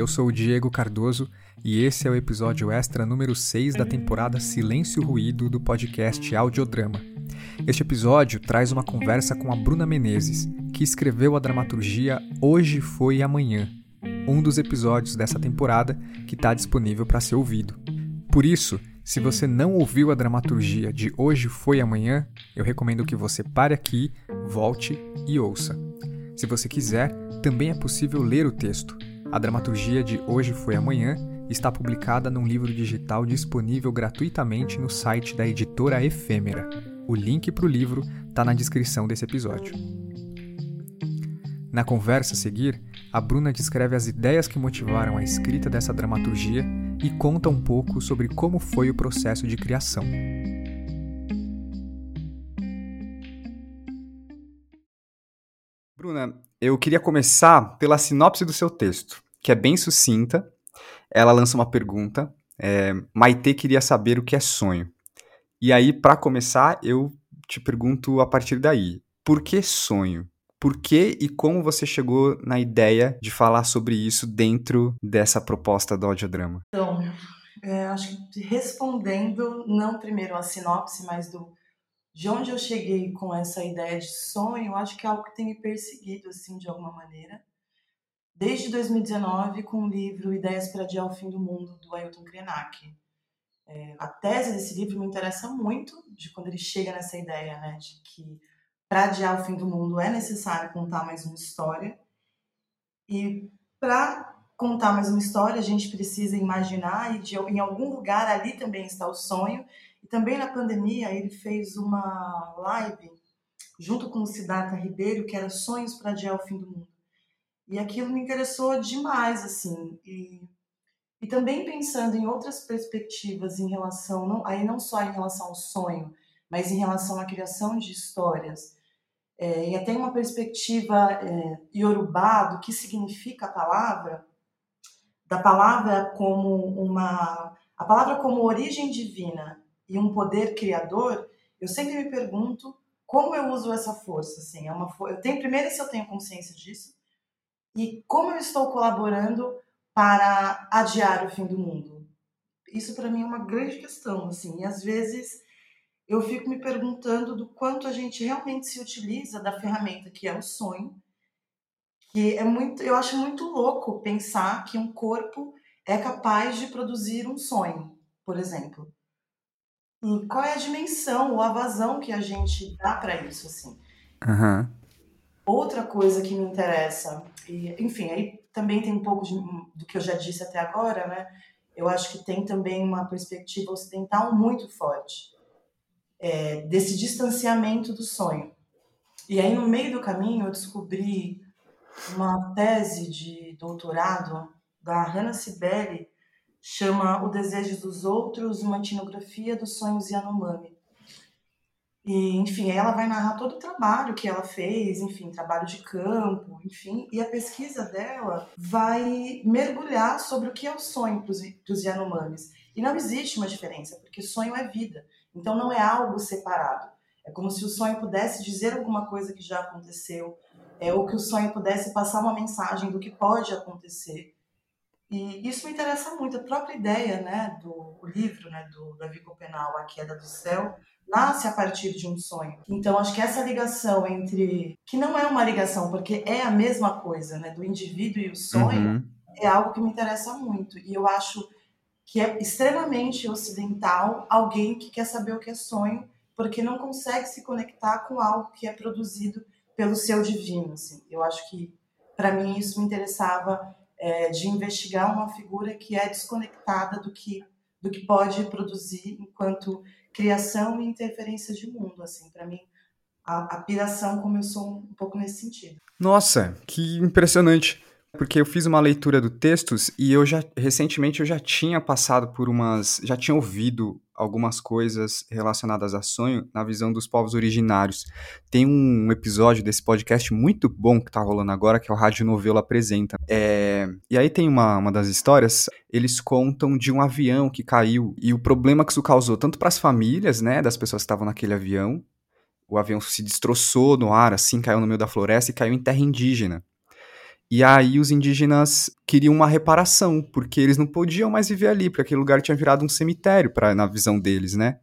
Eu sou o Diego Cardoso e esse é o episódio extra número 6 da temporada Silêncio Ruído do podcast Audiodrama. Este episódio traz uma conversa com a Bruna Menezes, que escreveu a dramaturgia Hoje Foi Amanhã, um dos episódios dessa temporada que está disponível para ser ouvido. Por isso, se você não ouviu a dramaturgia de Hoje Foi Amanhã, eu recomendo que você pare aqui, volte e ouça. Se você quiser, também é possível ler o texto. A dramaturgia de Hoje Foi Amanhã está publicada num livro digital disponível gratuitamente no site da editora Efêmera. O link para o livro está na descrição desse episódio. Na conversa a seguir, a Bruna descreve as ideias que motivaram a escrita dessa dramaturgia e conta um pouco sobre como foi o processo de criação. Bruna, eu queria começar pela sinopse do seu texto, que é bem sucinta. Ela lança uma pergunta. É, Maite queria saber o que é sonho. E aí, para começar, eu te pergunto a partir daí: por que sonho? Por que e como você chegou na ideia de falar sobre isso dentro dessa proposta do audiodrama? Então, é, acho que respondendo, não primeiro a sinopse, mas do de onde eu cheguei com essa ideia de sonho, acho que é algo que tem me perseguido, assim, de alguma maneira. Desde 2019, com o livro Ideias para Adiar o Fim do Mundo, do Ailton Krenak. É, a tese desse livro me interessa muito, de quando ele chega nessa ideia, né, de que para adiar o fim do mundo é necessário contar mais uma história. E para contar mais uma história, a gente precisa imaginar e de, em algum lugar ali também está o sonho. E também na pandemia ele fez uma live junto com o Siddhartha Ribeiro, que era Sonhos para adiar o fim do mundo. E aquilo me interessou demais, assim. E, e também pensando em outras perspectivas em relação, não, aí não só em relação ao sonho, mas em relação à criação de histórias é, e até uma perspectiva é, iorubá do que significa a palavra, da palavra como uma a palavra como origem divina e um poder criador, eu sempre me pergunto como eu uso essa força, assim, é uma eu tenho primeiro se eu tenho consciência disso e como eu estou colaborando para adiar o fim do mundo. Isso para mim é uma grande questão, assim, e às vezes eu fico me perguntando do quanto a gente realmente se utiliza da ferramenta que é o sonho, que é muito, eu acho muito louco pensar que um corpo é capaz de produzir um sonho, por exemplo. E qual é a dimensão ou a vazão que a gente dá para isso, assim? Uhum. Outra coisa que me interessa, e, enfim, aí também tem um pouco de, do que eu já disse até agora, né? Eu acho que tem também uma perspectiva ocidental muito forte é, desse distanciamento do sonho. E aí, no meio do caminho, eu descobri uma tese de doutorado da Hannah Sibeli, chama O Desejo dos Outros, uma etnografia dos sonhos Yanomami. E, enfim, ela vai narrar todo o trabalho que ela fez, enfim, trabalho de campo, enfim, e a pesquisa dela vai mergulhar sobre o que é o sonho para os Yanomamis. E não existe uma diferença, porque sonho é vida. Então não é algo separado. É como se o sonho pudesse dizer alguma coisa que já aconteceu, é, ou que o sonho pudesse passar uma mensagem do que pode acontecer. E isso me interessa muito. A própria ideia né, do livro né, do Davi Copenal, A Queda do Céu, nasce a partir de um sonho. Então, acho que essa ligação entre. que não é uma ligação, porque é a mesma coisa, né, do indivíduo e o sonho, uhum. é algo que me interessa muito. E eu acho que é extremamente ocidental, alguém que quer saber o que é sonho, porque não consegue se conectar com algo que é produzido pelo seu divino. Assim. Eu acho que, para mim, isso me interessava é, de investigar uma figura que é desconectada do que, do que pode produzir enquanto criação e interferência de mundo. Assim, para mim, a, a piração começou um pouco nesse sentido. Nossa, que impressionante porque eu fiz uma leitura do textos e eu já recentemente eu já tinha passado por umas, já tinha ouvido algumas coisas relacionadas a sonho na visão dos povos originários. Tem um episódio desse podcast muito bom que tá rolando agora, que é o Rádio Novelo Apresenta. É... E aí tem uma, uma das histórias, eles contam de um avião que caiu e o problema que isso causou tanto para as famílias, né, das pessoas que estavam naquele avião, o avião se destroçou no ar, assim, caiu no meio da floresta e caiu em terra indígena. E aí os indígenas queriam uma reparação, porque eles não podiam mais viver ali, porque aquele lugar tinha virado um cemitério para na visão deles, né?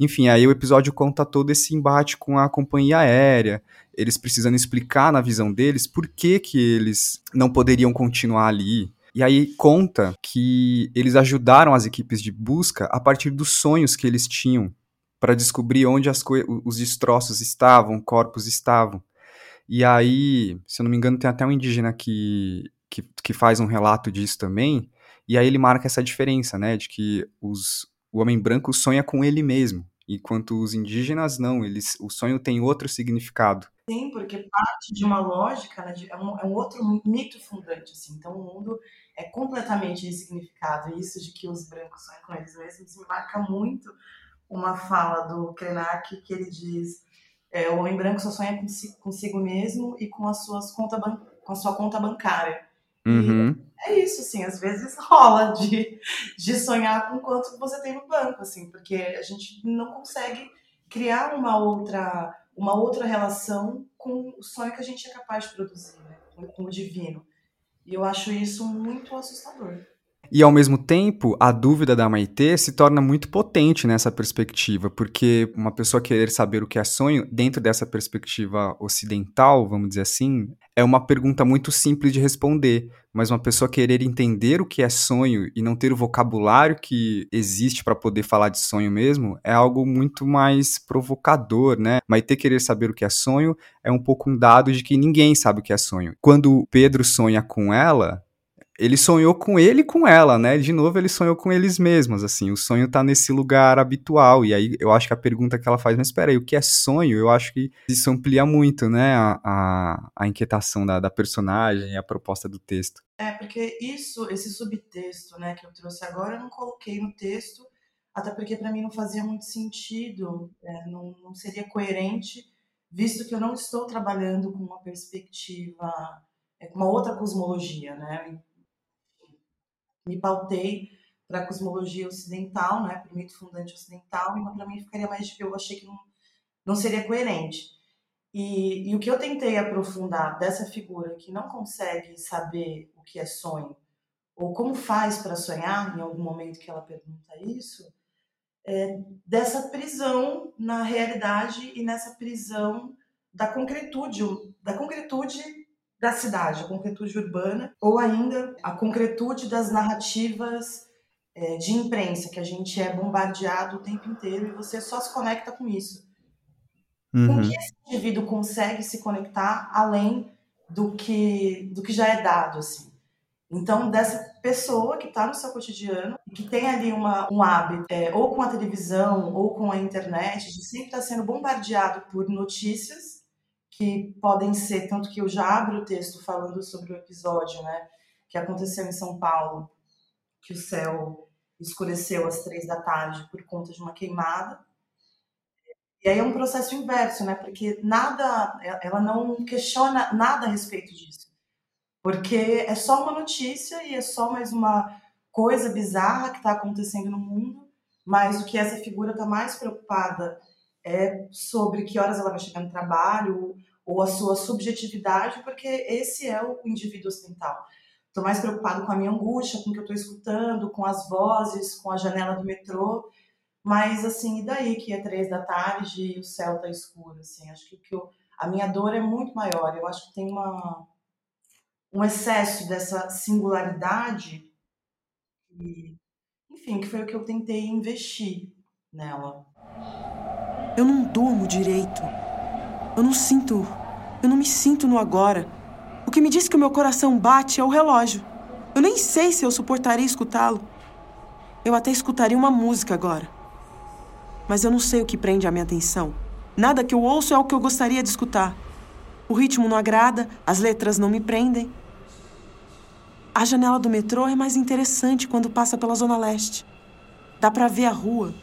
Enfim, aí o episódio conta todo esse embate com a companhia aérea, eles precisando explicar na visão deles por que que eles não poderiam continuar ali. E aí conta que eles ajudaram as equipes de busca a partir dos sonhos que eles tinham para descobrir onde as os destroços estavam, corpos estavam. E aí, se eu não me engano, tem até um indígena que, que, que faz um relato disso também, e aí ele marca essa diferença, né, de que os, o homem branco sonha com ele mesmo, enquanto os indígenas não, eles, o sonho tem outro significado. Sim, porque parte de uma lógica, né, de, é, um, é, um, outro mito fundante, assim, então o mundo é completamente insignificado, e isso de que os brancos sonham com eles mesmos me marca muito uma fala do Krenak que ele diz é, o homem branco só sonha consigo, consigo mesmo e com, as suas conta com a sua conta bancária. Uhum. é isso, assim, às vezes rola de, de sonhar com quanto você tem no banco, assim, porque a gente não consegue criar uma outra, uma outra relação com o sonho que a gente é capaz de produzir, né? com, com o divino. E eu acho isso muito assustador. E ao mesmo tempo, a dúvida da Maitê se torna muito potente nessa perspectiva, porque uma pessoa querer saber o que é sonho, dentro dessa perspectiva ocidental, vamos dizer assim, é uma pergunta muito simples de responder. Mas uma pessoa querer entender o que é sonho e não ter o vocabulário que existe para poder falar de sonho mesmo é algo muito mais provocador, né? Maitê querer saber o que é sonho é um pouco um dado de que ninguém sabe o que é sonho. Quando Pedro sonha com ela, ele sonhou com ele e com ela, né? De novo, ele sonhou com eles mesmos, assim. O sonho tá nesse lugar habitual. E aí eu acho que a pergunta que ela faz, mas espera aí, o que é sonho? Eu acho que isso amplia muito, né? A, a, a inquietação da, da personagem, a proposta do texto. É, porque isso, esse subtexto, né, que eu trouxe agora, eu não coloquei no texto, até porque para mim não fazia muito sentido, é, não, não seria coerente, visto que eu não estou trabalhando com uma perspectiva, é, com uma outra cosmologia, né? Me pautei para a cosmologia ocidental, né, para o mito fundante ocidental, e para mim ficaria mais eu achei que não, não seria coerente. E, e, o que eu tentei aprofundar dessa figura que não consegue saber o que é sonho ou como faz para sonhar em algum momento que ela pergunta isso, é dessa prisão na realidade e nessa prisão da concretude, da concretude da cidade, a concretude urbana, ou ainda a concretude das narrativas é, de imprensa, que a gente é bombardeado o tempo inteiro e você só se conecta com isso. Uhum. Com que esse indivíduo consegue se conectar além do que, do que já é dado, assim? Então, dessa pessoa que está no seu cotidiano, que tem ali uma, um hábito, é, ou com a televisão, ou com a internet, de sempre estar tá sendo bombardeado por notícias que podem ser, tanto que eu já abro o texto falando sobre o episódio, né, que aconteceu em São Paulo, que o céu escureceu às três da tarde por conta de uma queimada. E aí é um processo inverso, né, porque nada, ela não questiona nada a respeito disso, porque é só uma notícia e é só mais uma coisa bizarra que está acontecendo no mundo, mas o que essa figura está mais preocupada é sobre que horas ela vai chegar no trabalho, ou a sua subjetividade, porque esse é o indivíduo ocidental. Estou mais preocupado com a minha angústia, com o que eu estou escutando, com as vozes, com a janela do metrô, mas assim, e daí que é três da tarde e o céu está escuro, assim, acho que, que eu, a minha dor é muito maior, eu acho que tem uma, um excesso dessa singularidade e, enfim, que foi o que eu tentei investir nela. Eu não durmo direito. Eu não sinto eu não me sinto no agora. O que me diz que o meu coração bate é o relógio. Eu nem sei se eu suportaria escutá-lo. Eu até escutaria uma música agora. Mas eu não sei o que prende a minha atenção. Nada que eu ouço é o que eu gostaria de escutar. O ritmo não agrada, as letras não me prendem. A janela do metrô é mais interessante quando passa pela Zona Leste. Dá para ver a rua.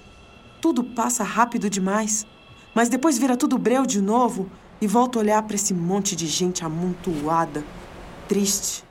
Tudo passa rápido demais. Mas depois vira tudo breu de novo e volto a olhar para esse monte de gente amontoada, triste.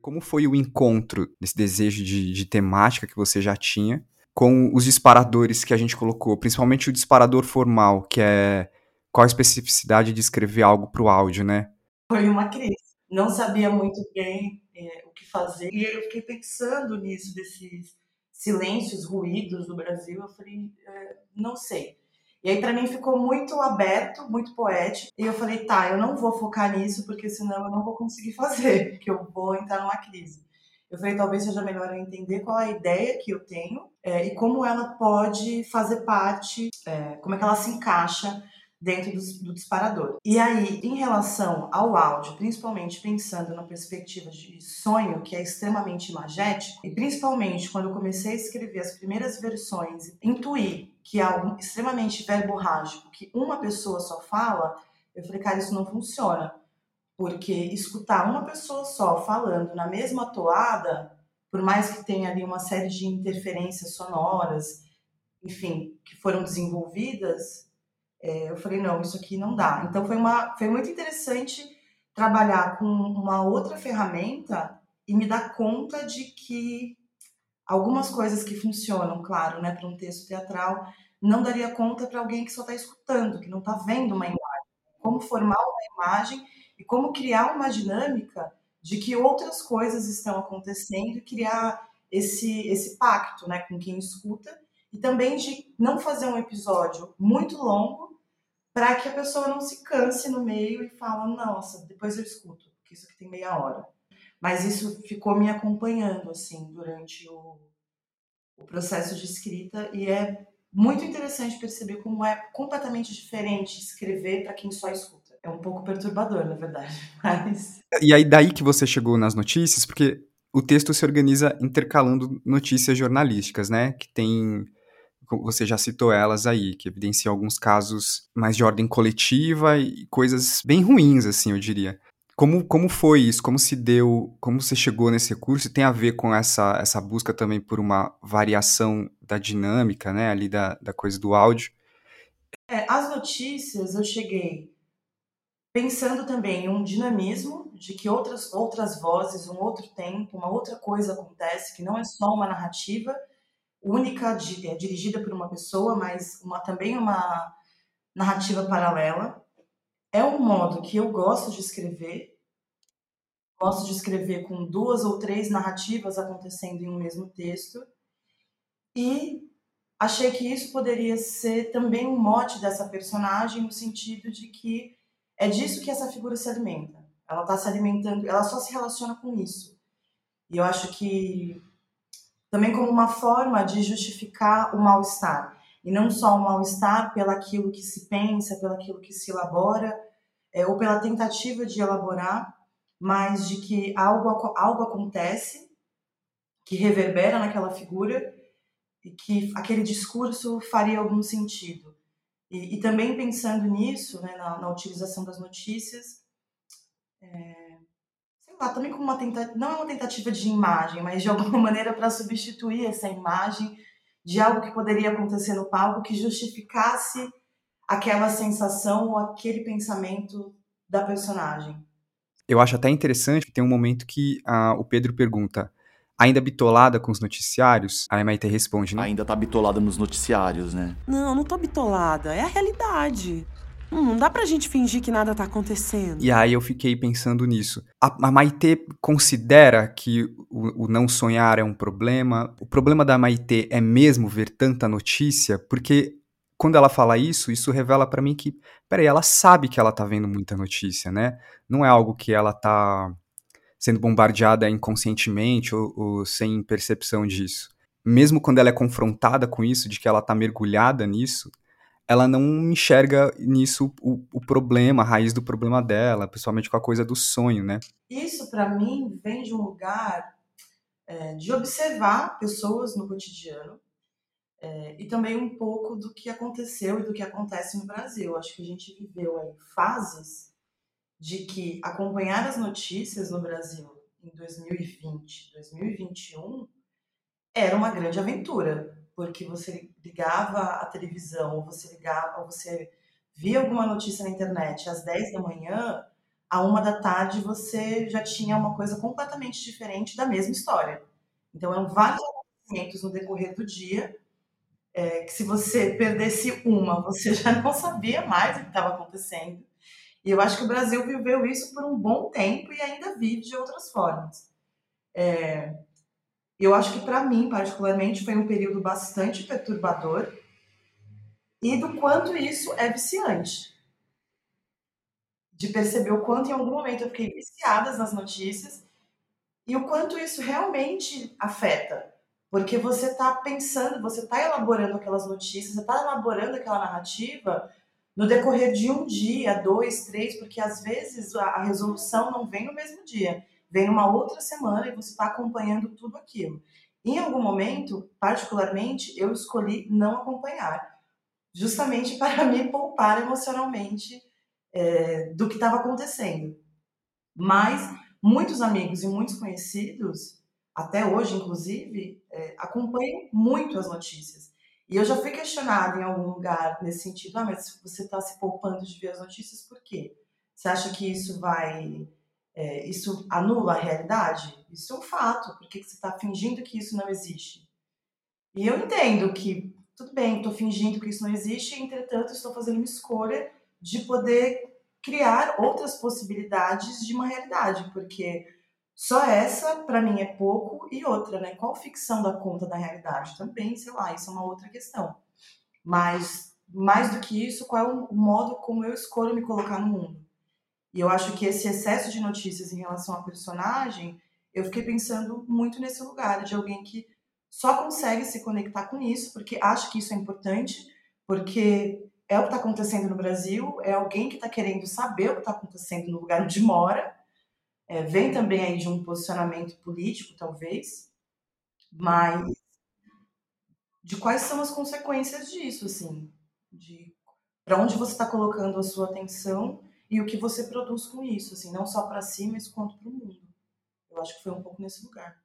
Como foi o encontro desse desejo de, de temática que você já tinha com os disparadores que a gente colocou, principalmente o disparador formal, que é qual a especificidade de escrever algo para o áudio, né? Foi uma crise. não sabia muito bem é, o que fazer. E eu fiquei pensando nisso, desses silêncios, ruídos do Brasil. Eu falei, é, não sei. E aí para mim ficou muito aberto, muito poético. E eu falei, tá, eu não vou focar nisso porque senão eu não vou conseguir fazer, porque eu vou entrar numa crise. Eu falei, talvez seja melhor eu entender qual é a ideia que eu tenho é, e como ela pode fazer parte, é, como é que ela se encaixa dentro do, do, disparador. E aí, em relação ao áudio, principalmente pensando na perspectiva de sonho, que é extremamente imagético, e principalmente quando eu comecei a escrever as primeiras versões, intuir que é algo extremamente verborrágico, que uma pessoa só fala, eu falei, cara, isso não funciona. Porque escutar uma pessoa só falando na mesma toada, por mais que tenha ali uma série de interferências sonoras, enfim, que foram desenvolvidas, é, eu falei, não, isso aqui não dá. Então foi, uma, foi muito interessante trabalhar com uma outra ferramenta e me dar conta de que algumas coisas que funcionam, claro, né, para um texto teatral, não daria conta para alguém que só está escutando, que não está vendo uma imagem. Como formar uma imagem e como criar uma dinâmica de que outras coisas estão acontecendo e criar esse, esse pacto né, com quem escuta e também de não fazer um episódio muito longo para que a pessoa não se canse no meio e fala, nossa, depois eu escuto, porque isso aqui tem meia hora. Mas isso ficou me acompanhando, assim, durante o, o processo de escrita e é muito interessante perceber como é completamente diferente escrever para quem só escuta. É um pouco perturbador, na verdade, mas... E aí daí que você chegou nas notícias, porque o texto se organiza intercalando notícias jornalísticas, né? Que tem você já citou elas aí, que evidenciam alguns casos mais de ordem coletiva e coisas bem ruins, assim, eu diria. Como, como foi isso? Como se deu? Como você chegou nesse recurso? Tem a ver com essa, essa busca também por uma variação da dinâmica, né, ali da, da coisa do áudio? É, as notícias eu cheguei pensando também em um dinamismo de que outras, outras vozes, um outro tempo, uma outra coisa acontece, que não é só uma narrativa, única, é, dirigida por uma pessoa, mas uma, também uma narrativa paralela. É um modo que eu gosto de escrever. Gosto de escrever com duas ou três narrativas acontecendo em um mesmo texto. E achei que isso poderia ser também um mote dessa personagem, no sentido de que é disso que essa figura se alimenta. Ela está se alimentando, ela só se relaciona com isso. E eu acho que também como uma forma de justificar o mal-estar. E não só o mal-estar pelaquilo que se pensa, pelaquilo que se elabora, é, ou pela tentativa de elaborar, mas de que algo, algo acontece que reverbera naquela figura e que aquele discurso faria algum sentido. E, e também pensando nisso, né, na, na utilização das notícias, é, também como uma tentativa, não é uma tentativa de imagem, mas de alguma maneira para substituir essa imagem de algo que poderia acontecer no palco que justificasse aquela sensação ou aquele pensamento da personagem. Eu acho até interessante que tem um momento que uh, o Pedro pergunta: ainda bitolada com os noticiários? A Maite responde, né? Ainda tá bitolada nos noticiários, né? Não, não tô bitolada. É a realidade. Hum, não dá pra gente fingir que nada tá acontecendo. E aí eu fiquei pensando nisso. A, a Maitê considera que o, o, não sonhar é um problema? O problema da Maitê é mesmo ver tanta notícia? Porque quando ela fala isso, isso revela para mim que, peraí, ela sabe que ela tá vendo muita notícia, né? Não é algo que ela tá sendo bombardeada inconscientemente ou, ou sem percepção disso. Mesmo quando ela é confrontada com isso, de que ela tá mergulhada nisso, ela não enxerga nisso o, o problema, a raiz do problema dela, principalmente com a coisa do sonho, né? Isso, para mim, vem de um lugar é, de observar pessoas no cotidiano é, e também um pouco do que aconteceu e do que acontece no Brasil. Acho que a gente viveu aí fases de que acompanhar as notícias no Brasil em 2020, 2021 era uma grande aventura porque você ligava a televisão, ou você ligava, ou você via alguma notícia na internet às 10 da manhã, à uma da tarde você já tinha uma coisa completamente diferente da mesma história. Então eram vários acontecimentos no decorrer do dia, é, que se você perdesse uma, você já não sabia mais o que estava acontecendo. E eu acho que o Brasil viveu isso por um bom tempo e ainda vive de outras formas. É, eu acho que para mim, particularmente, foi um período bastante perturbador e do quanto isso é viciante. De perceber o quanto em algum momento eu fiquei viciada nas notícias e o quanto isso realmente afeta. Porque você está pensando, você está elaborando aquelas notícias, você está elaborando aquela narrativa no decorrer de um dia, dois, três, porque às vezes a resolução não vem no mesmo dia, vem numa outra semana e você está acompanhando tudo aquilo. Em algum momento, particularmente, eu escolhi não acompanhar, justamente para me poupar emocionalmente é, do que estava acontecendo. Mas muitos amigos e muitos conhecidos, até hoje inclusive, é, acompanham muito as notícias. E eu já fui questionada em algum lugar nesse sentido, ah, mas você está se poupando de ver as notícias, por quê? Você acha que isso vai. É, isso anula a realidade? Isso é um fato. Por que você está fingindo que isso não existe? E eu entendo que, tudo bem, estou fingindo que isso não existe, entretanto, estou fazendo uma escolha de poder criar outras possibilidades de uma realidade, porque só essa, para mim, é pouco. E outra, né? Qual ficção da conta da realidade? Também, sei lá, isso é uma outra questão. Mas, mais do que isso, qual é o modo como eu escolho me colocar no mundo? E eu acho que esse excesso de notícias em relação à personagem, eu fiquei pensando muito nesse lugar, de alguém que só consegue se conectar com isso, porque acha que isso é importante, porque é o que está acontecendo no Brasil, é alguém que está querendo saber o que está acontecendo no lugar onde mora, é, vem também aí de um posicionamento político, talvez, mas de quais são as consequências disso, assim, de para onde você está colocando a sua atenção e o que você produz com isso, assim, não só para si, mas quanto para o mundo. Eu acho que foi um pouco nesse lugar.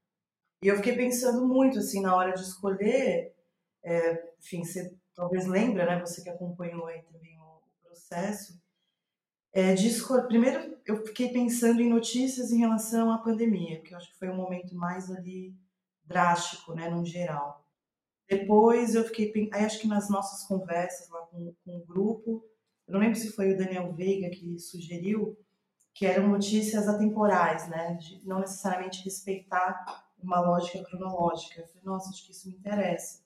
E eu fiquei pensando muito, assim, na hora de escolher, é, enfim, você talvez lembra, né, você que acompanhou aí também o processo, é, de primeiro, eu fiquei pensando em notícias em relação à pandemia, que eu acho que foi um momento mais ali drástico, né, no geral. Depois eu fiquei, aí acho que nas nossas conversas lá com, com o grupo, eu não lembro se foi o Daniel Veiga que sugeriu, que eram notícias atemporais, né, de não necessariamente respeitar uma lógica cronológica. Eu falei, nossa, acho que isso me interessa.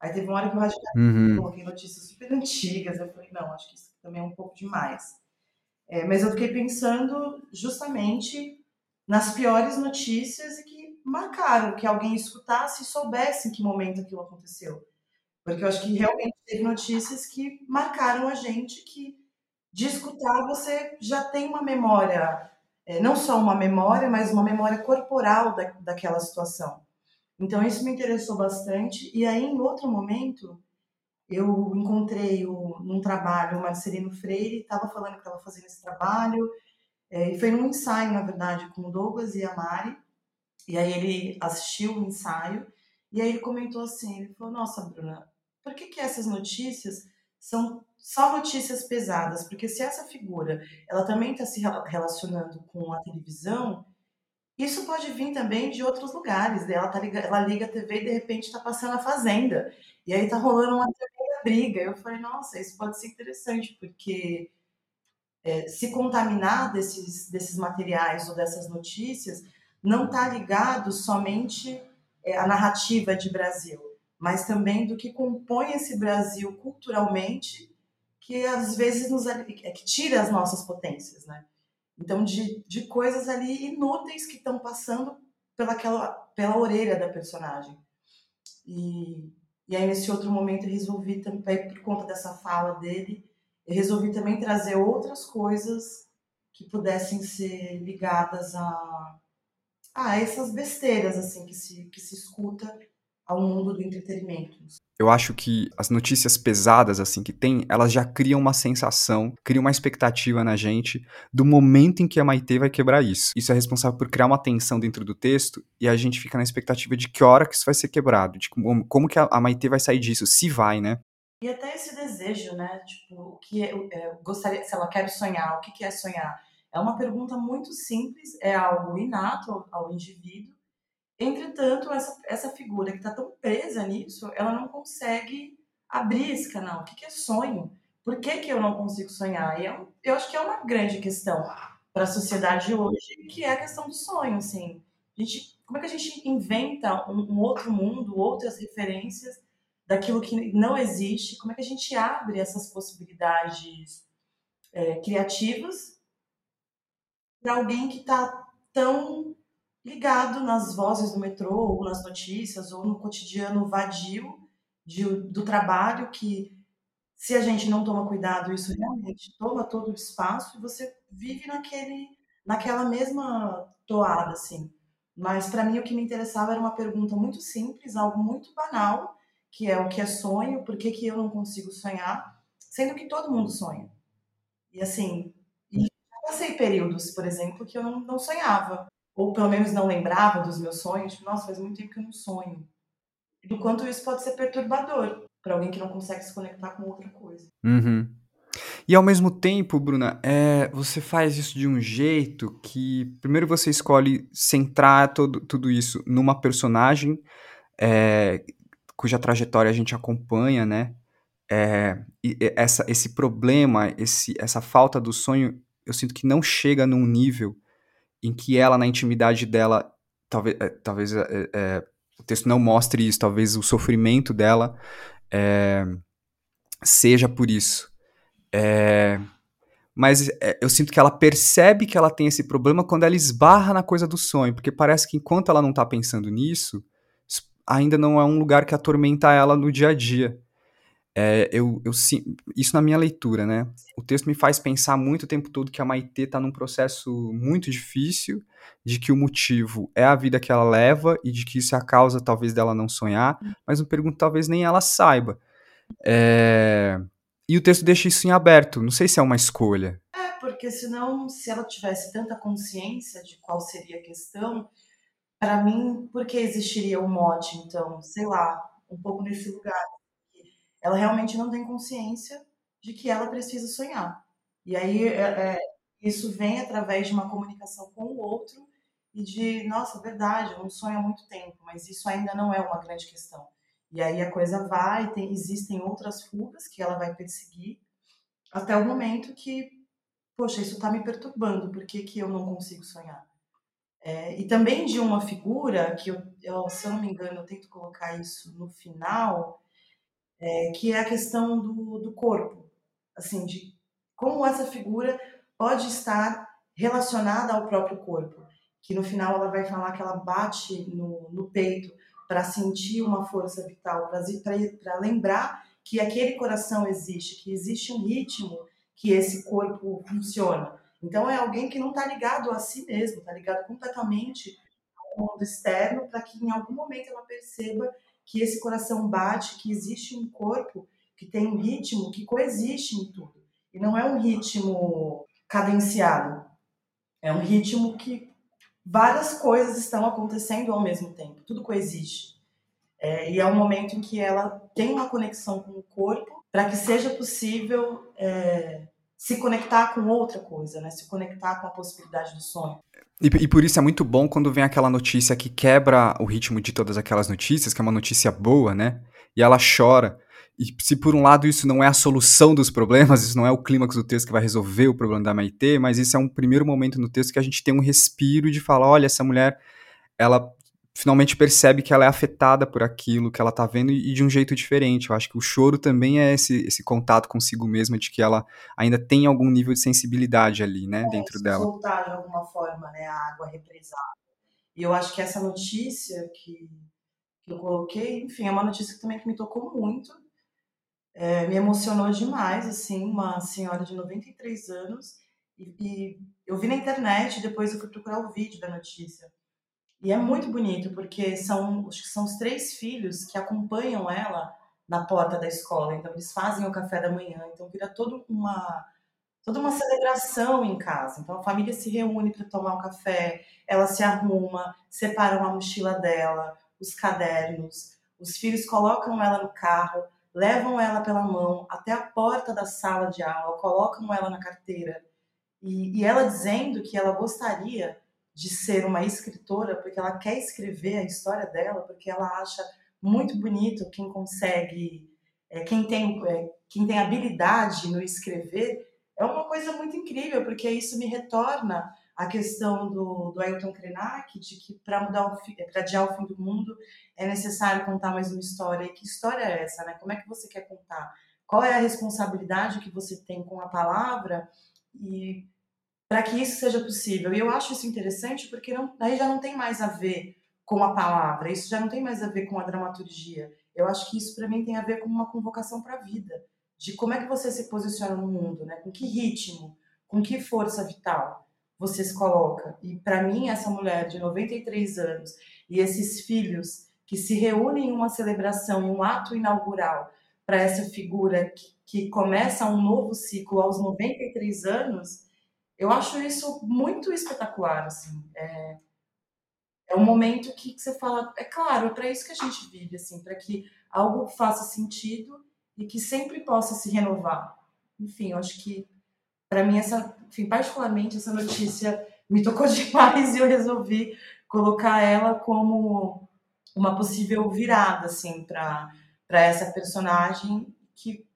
Aí teve uma hora que eu radicalizei, uhum. coloquei notícias super antigas, eu falei, não, acho que isso também é um pouco demais. É, mas eu fiquei pensando justamente nas piores notícias e que marcaram, que alguém escutasse e soubesse em que momento aquilo aconteceu. Porque eu acho que realmente teve notícias que marcaram a gente, que de escutar você já tem uma memória, é, não só uma memória, mas uma memória corporal da, daquela situação. Então isso me interessou bastante. E aí, em outro momento, eu encontrei o, num trabalho o Marcelino Freire, estava falando que estava fazendo esse trabalho, é, e foi num ensaio, na verdade, com o Douglas e a Mari, e aí ele assistiu o ensaio, e aí ele comentou assim, ele falou, nossa, Bruna, por que, que essas notícias são só notícias pesadas? Porque se essa figura, ela também está se relacionando com a televisão, isso pode vir também de outros lugares. Né? Ela, tá liga, ela liga a TV e de repente está passando a Fazenda. E aí está rolando uma briga. Eu falei, nossa, isso pode ser interessante, porque é, se contaminar desses, desses materiais ou dessas notícias não está ligado somente é, à narrativa de Brasil, mas também do que compõe esse Brasil culturalmente, que às vezes nos, é, que tira as nossas potências, né? Então, de, de coisas ali inúteis que estão passando pelaquela, pela orelha da personagem. E, e aí, nesse outro momento, eu resolvi também, por conta dessa fala dele, eu resolvi também trazer outras coisas que pudessem ser ligadas a, a essas besteiras, assim, que se, que se escuta ao mundo do entretenimento. Eu acho que as notícias pesadas, assim, que tem, elas já criam uma sensação, criam uma expectativa na gente do momento em que a Maitê vai quebrar isso. Isso é responsável por criar uma tensão dentro do texto e a gente fica na expectativa de que hora que isso vai ser quebrado, de como, como que a, Maitê vai sair disso, se vai, né? E até esse desejo, né? Tipo, o que é, é, gostaria, se ela quer sonhar, o que, que é sonhar? É uma pergunta muito simples, é algo inato ao indivíduo, Entretanto, essa, essa figura que está tão presa nisso, ela não consegue abrir esse canal. O que, que é sonho? por que, que eu não consigo sonhar? E eu, é eu acho que é uma grande questão para a sociedade hoje, que é a questão do sonho, assim. A gente, como é que a gente inventa um, um outro mundo, outras referências daquilo que não existe? Como é que a gente abre essas possibilidades é, criativas para alguém que está tão ligado nas vozes do metrô, ou nas notícias, ou no cotidiano vadio de, do trabalho, que se a gente não toma cuidado, isso realmente toma todo o espaço e você vive naquele, naquela mesma toada, assim. Mas para mim o que me interessava era uma pergunta muito simples, algo muito banal, que é o que é sonho, por que, que eu não consigo sonhar, sendo que todo mundo sonha. E assim, e passei períodos, por exemplo, que eu não, não sonhava ou pelo menos não lembrava dos meus sonhos, tipo, nossa, faz muito tempo que eu não sonho. Do quanto isso pode ser perturbador para alguém que não consegue se conectar com outra coisa. Uhum. E ao mesmo tempo, Bruna, é, você faz isso de um jeito que primeiro você escolhe centrar todo, tudo isso numa personagem é, cuja trajetória a gente acompanha, né? É, essa, esse problema, esse, essa falta do sonho, eu sinto que não chega num nível em que ela, na intimidade dela, talvez, é, talvez é, é, o texto não mostre isso, talvez o sofrimento dela seja por isso. Mas eu sinto que ela percebe que ela tem esse problema quando ela esbarra na coisa do sonho, porque parece que enquanto ela não está pensando nisso, ainda não é um lugar que atormenta ela no dia a dia. É, eu, eu, isso na minha leitura, né? O texto me faz pensar muito o tempo todo que a Maitê está num processo muito difícil, de que o motivo é a vida que ela leva e de que isso é a causa, talvez, dela não sonhar, hum. mas eu pergunto, talvez nem ela saiba. É... E o texto deixa isso em aberto, não sei se é uma escolha. É, porque senão, se ela tivesse tanta consciência de qual seria a questão, para mim, por que existiria o um mote, então? Sei lá, um pouco nesse lugar ela realmente não tem consciência de que ela precisa sonhar. E aí é, é, isso vem através de uma comunicação com o outro e de, nossa, verdade, eu não sonho há muito tempo, mas isso ainda não é uma grande questão. E aí a coisa vai, tem, existem outras fugas que ela vai perseguir até o momento que, poxa, isso está me perturbando, por que, que eu não consigo sonhar? É, e também de uma figura que, eu, eu, se eu não me engano, eu tento colocar isso no final, é, que é a questão do, do corpo, assim, de como essa figura pode estar relacionada ao próprio corpo, que no final ela vai falar que ela bate no, no peito para sentir uma força vital, para lembrar que aquele coração existe, que existe um ritmo que esse corpo funciona. Então é alguém que não está ligado a si mesmo, está ligado completamente ao mundo externo, para que em algum momento ela perceba que esse coração bate, que existe um corpo que tem um ritmo que coexiste em tudo. E não é um ritmo cadenciado. É um ritmo que várias coisas estão acontecendo ao mesmo tempo. Tudo coexiste. É, e é um momento em que ela tem uma conexão com o corpo para que seja possível é, se conectar com outra coisa, né? Se conectar com a possibilidade do sonho. E, e, por isso é muito bom quando vem aquela notícia que quebra o ritmo de todas aquelas notícias, que é uma notícia boa, né? E ela chora. E se por um lado isso não é a solução dos problemas, isso não é o clímax do texto que vai resolver o problema da Maitê, mas isso é um primeiro momento no texto que a gente tem um respiro de falar, olha, essa mulher, ela finalmente percebe que ela é afetada por aquilo que ela tá vendo e de um jeito diferente. Eu acho que o choro também é esse, esse contato consigo mesma de que ela ainda tem algum nível de sensibilidade ali, né, é, dentro dela. Soltar de alguma forma, né, a água represada. E eu acho que essa notícia que, que eu coloquei, enfim, é uma notícia que também que me tocou muito. É, me emocionou demais, assim, uma senhora de 93 anos. E, e eu vi na internet, depois eu fui procurar o vídeo da notícia e é muito bonito, porque são, acho que são os três filhos que acompanham ela na porta da escola. Então, eles fazem o café da manhã. Então, vira toda uma, toda uma celebração em casa. Então, a família se reúne para tomar um café, ela se arruma, separa uma mochila dela, os cadernos. Os filhos colocam ela no carro, levam ela pela mão até a porta da sala de aula, colocam ela na carteira. E, e ela dizendo que ela gostaria de ser uma escritora, porque ela quer escrever a história dela, porque ela acha muito bonito quem consegue é, quem, tem, é, quem tem habilidade no escrever, é uma coisa muito incrível, porque isso me retorna a questão do, do Ailton Krenak, de que para mudar para adiar o fim do mundo é necessário contar mais uma história. E que história é essa, né? Como é que você quer contar? Qual é a responsabilidade que você tem com a palavra e para que isso seja possível? E eu acho isso interessante porque não, aí já não tem mais a ver com a palavra, isso já não tem mais a ver com a dramaturgia. Eu acho que isso para mim tem a ver com uma convocação para a vida, de como é que você se posiciona no mundo, né? Com que ritmo, com que força vital você se coloca. E para mim, essa mulher de 93 anos e esses filhos que se reúnem em uma celebração, em um ato inaugural, para essa figura que, que começa um novo ciclo aos 93 anos, eu acho isso muito espetacular. Assim. É, é um momento que, que você fala, é claro, é para isso que a gente vive, assim, para que algo faça sentido e que sempre possa se renovar. Enfim, eu acho que para mim essa, enfim, particularmente essa notícia me tocou demais e eu resolvi colocar ela como uma possível virada assim para para essa personagem que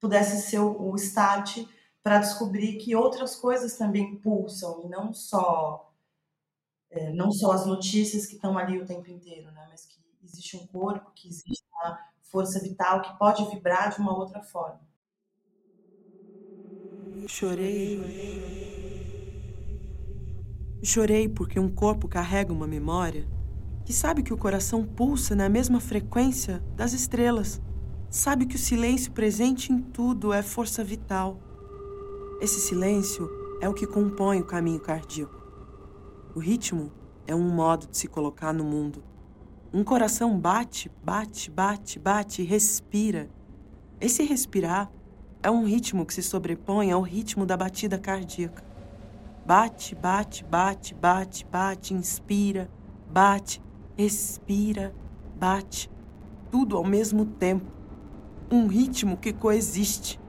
pudesse ser o, o start para descobrir que outras coisas também pulsam e não só é, não só as notícias que estão ali o tempo inteiro, né? Mas que existe um corpo, que existe uma força vital que pode vibrar de uma outra forma. Chorei. Chorei porque um corpo carrega uma memória que sabe que o coração pulsa na mesma frequência das estrelas. Sabe que o silêncio presente em tudo é força vital. Esse silêncio é o que compõe o caminho cardíaco. O ritmo é um modo de se colocar no mundo. Um coração bate, bate, bate, bate e respira. Esse respirar é um ritmo que se sobrepõe ao ritmo da batida cardíaca. Bate, bate, bate, bate, bate, inspira, bate, expira, bate. Tudo ao mesmo tempo. Um ritmo que coexiste.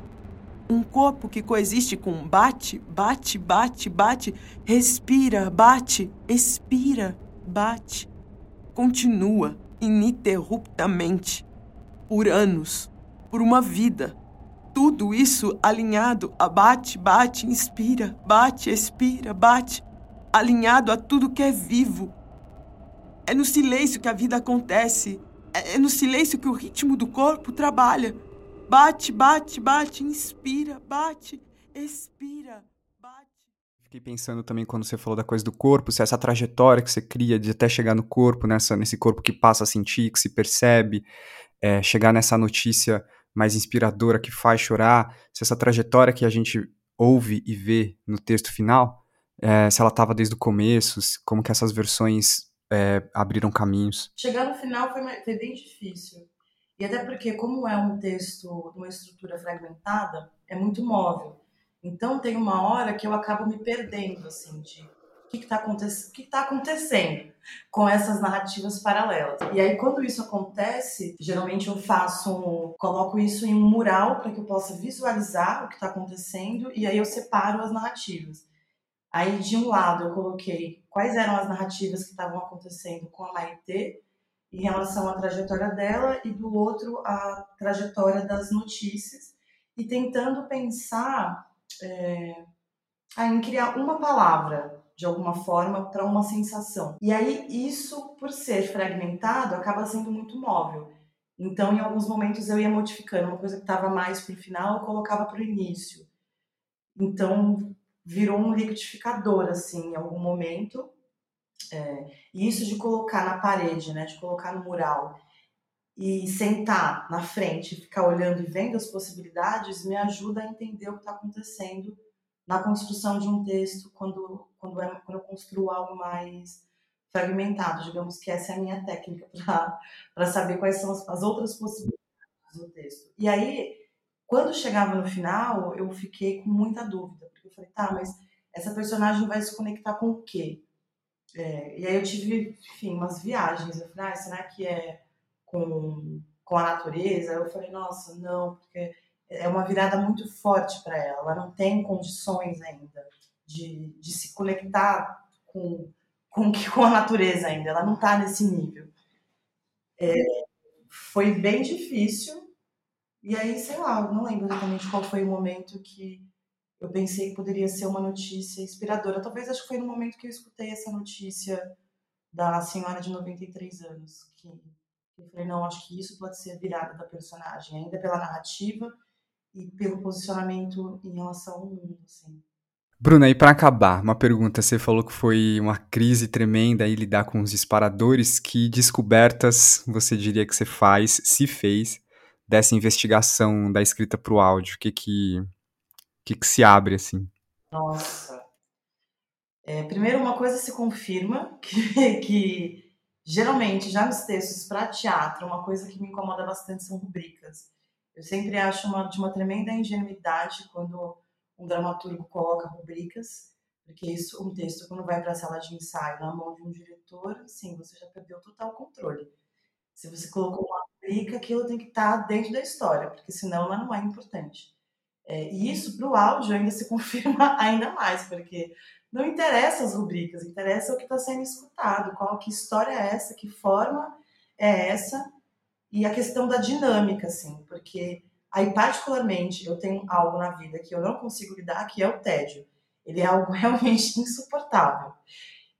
Um corpo que coexiste com bate, bate, bate, bate, respira, bate, expira, bate. Continua ininterruptamente. Por anos. Por uma vida tudo isso alinhado a bate, bate, inspira, bate, expira, bate, alinhado a tudo que é vivo. É no silêncio que a vida acontece. É, é no silêncio que o ritmo do corpo trabalha. Bate, bate, bate, inspira, bate, expira, bate. Fiquei pensando também quando você falou da coisa do corpo, se essa trajetória que você cria de até chegar no corpo, nessa, nesse corpo que passa a sentir, que se percebe, é, chegar nessa notícia mais inspiradora que faz chorar, se essa trajetória que a gente ouve e vê no texto final, é, se ela estava desde o começo, como que essas versões é, abriram caminhos. Chegar no final foi, foi bem difícil. E até porque, como é um texto de uma estrutura fragmentada, é muito móvel. Então, tem uma hora que eu acabo me perdendo, assim, de o que está aconte que tá acontecendo com essas narrativas paralelas. E aí, quando isso acontece, geralmente eu faço, coloco isso em um mural para que eu possa visualizar o que está acontecendo e aí eu separo as narrativas. Aí, de um lado, eu coloquei quais eram as narrativas que estavam acontecendo com a Maitê em relação à trajetória dela e do outro a trajetória das notícias e tentando pensar é, em criar uma palavra de alguma forma para uma sensação. E aí isso, por ser fragmentado, acaba sendo muito móvel. Então, em alguns momentos eu ia modificando uma coisa que estava mais para o final, eu colocava para o início. Então, virou um liquidificador assim, em algum momento. É, e isso de colocar na parede, né, de colocar no mural e sentar na frente, ficar olhando e vendo as possibilidades, me ajuda a entender o que está acontecendo na construção de um texto quando, quando, é, quando eu construo algo mais fragmentado. Digamos que essa é a minha técnica para saber quais são as, as outras possibilidades do texto. E aí, quando chegava no final, eu fiquei com muita dúvida, porque eu falei, tá, mas essa personagem vai se conectar com o quê? É, e aí eu tive, enfim, umas viagens. Eu falei, ah, será que é com, com a natureza? Eu falei, nossa, não, porque é uma virada muito forte para ela. Ela não tem condições ainda de, de se conectar com, com, com a natureza ainda. Ela não está nesse nível. É, foi bem difícil, E aí, sei lá, não lembro exatamente qual foi o momento que eu pensei que poderia ser uma notícia inspiradora. Talvez acho que foi no momento que eu escutei essa notícia da senhora de 93 anos, que eu falei, não, acho que isso pode ser a virada da personagem, ainda pela narrativa e pelo posicionamento em relação ao mundo, assim. Bruna, e para acabar, uma pergunta. Você falou que foi uma crise tremenda aí lidar com os disparadores. Que descobertas você diria que você faz, se fez, dessa investigação da escrita para o áudio? O que que, que que se abre assim? Nossa. É, primeiro, uma coisa se confirma que, que geralmente já nos textos para teatro, uma coisa que me incomoda bastante são rubricas. Eu sempre acho uma, de uma tremenda ingenuidade quando um dramaturgo coloca rubricas, porque isso, um texto, quando vai para a sala de ensaio na mão de um diretor, sim, você já perdeu total controle. Se você colocou uma rubrica, aquilo tem que estar tá dentro da história, porque senão ela não é importante. É, e isso para o áudio ainda se confirma ainda mais, porque não interessa as rubricas, interessa o que está sendo escutado, qual que história é essa, que forma é essa, e a questão da dinâmica, assim, porque Aí, particularmente, eu tenho algo na vida que eu não consigo lidar, que é o tédio. Ele é algo realmente insuportável.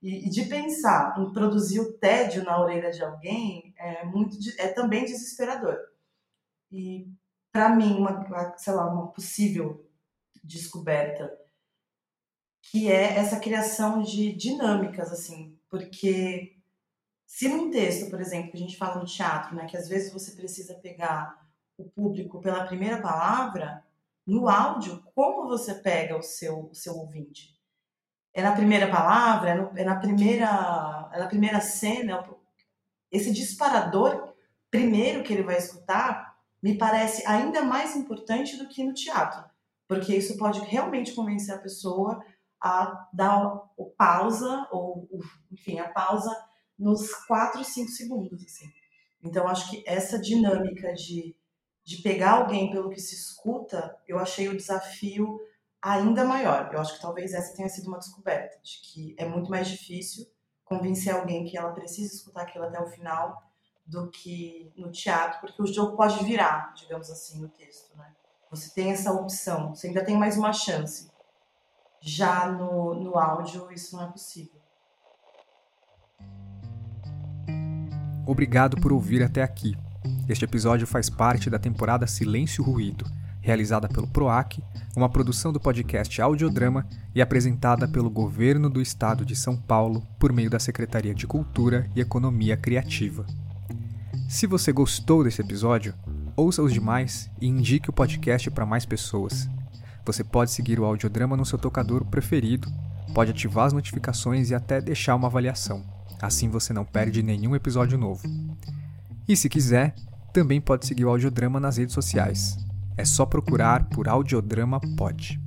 E, e de pensar em produzir o tédio na orelha de alguém é muito é também desesperador. E para mim, uma, sei lá, uma possível descoberta que é essa criação de dinâmicas assim, porque se num texto, por exemplo, a gente fala no teatro, né, que às vezes você precisa pegar o público pela primeira palavra, no áudio, como você pega o seu, o seu ouvinte? É na primeira palavra? É, no, é na, primeira, é na primeira cena? Esse disparador, primeiro que ele vai escutar, me parece ainda mais importante do que no teatro, porque isso pode realmente convencer a pessoa a dar o pausa, ou enfim, a pausa nos 4, 5 segundos. Assim. Então, acho que essa dinâmica de de pegar alguém pelo que se escuta, eu achei o desafio ainda maior. Eu acho que talvez essa tenha sido uma descoberta, de que é muito mais difícil convencer alguém que ela precisa escutar aquilo até o final do que no teatro, porque o jogo pode virar, digamos assim, no texto, né? Você tem essa opção, você ainda tem mais uma chance. Já no, no áudio, isso não é possível. Obrigado por ouvir até aqui. Este episódio faz parte da temporada Silêncio Ruído, realizada pelo PROAC, uma produção do podcast Audiodrama e apresentada pelo Governo do Estado de São Paulo por meio da Secretaria de Cultura e Economia Criativa. Se você gostou desse episódio, ouça os demais e indique o podcast para mais pessoas. Você pode seguir o Audiodrama no seu tocador preferido, pode ativar as notificações e até deixar uma avaliação. Assim você não perde nenhum episódio novo. E se quiser, também pode seguir o Audiodrama nas redes sociais. É só procurar por Audiodrama Pod.